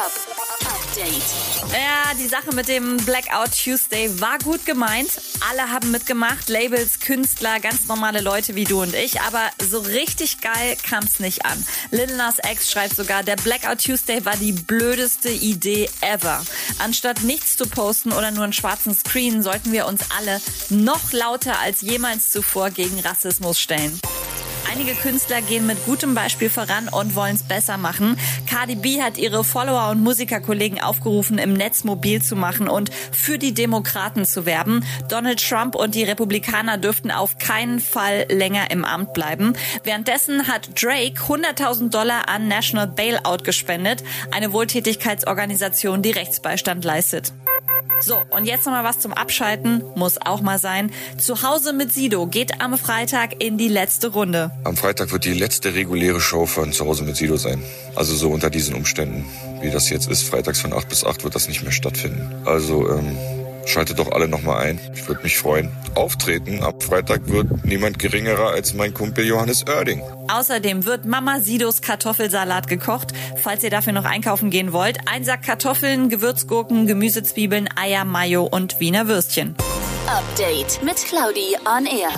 Hip-Hop Update. Ja, die Sache mit dem Blackout Tuesday war gut gemeint. Alle haben mitgemacht, Labels, Künstler, ganz normale Leute wie du und ich. Aber so richtig geil kam's nicht an. Lil Nas X schreibt sogar, der Blackout Tuesday war die blödeste Idee ever. Anstatt nichts zu posten oder nur einen schwarzen Screen, sollten wir uns alle noch lauter als jemals zuvor gegen Rassismus stellen. Einige Künstler gehen mit gutem Beispiel voran und wollen es besser machen. Cardi B hat ihre Follower und Musikerkollegen aufgerufen, im Netz mobil zu machen und für die Demokraten zu werben. Donald Trump und die Republikaner dürften auf keinen Fall länger im Amt bleiben. Währenddessen hat Drake 100.000 Dollar an National Bailout gespendet, eine Wohltätigkeitsorganisation, die Rechtsbeistand leistet. So, und jetzt nochmal was zum Abschalten, muss auch mal sein. Zu Hause mit Sido geht am Freitag in die letzte Runde. Am Freitag wird die letzte reguläre Show von Zu Hause mit Sido sein. Also so unter diesen Umständen, wie das jetzt ist. Freitags von 8 bis 8 wird das nicht mehr stattfinden. Also, ähm, Schaltet doch alle nochmal ein. Ich würde mich freuen. Auftreten ab Freitag wird niemand geringerer als mein Kumpel Johannes Oerding. Außerdem wird Mama Sidos Kartoffelsalat gekocht. Falls ihr dafür noch einkaufen gehen wollt, ein Sack Kartoffeln, Gewürzgurken, Gemüsezwiebeln, Eier, Mayo und Wiener Würstchen. Update mit Claudi on Air.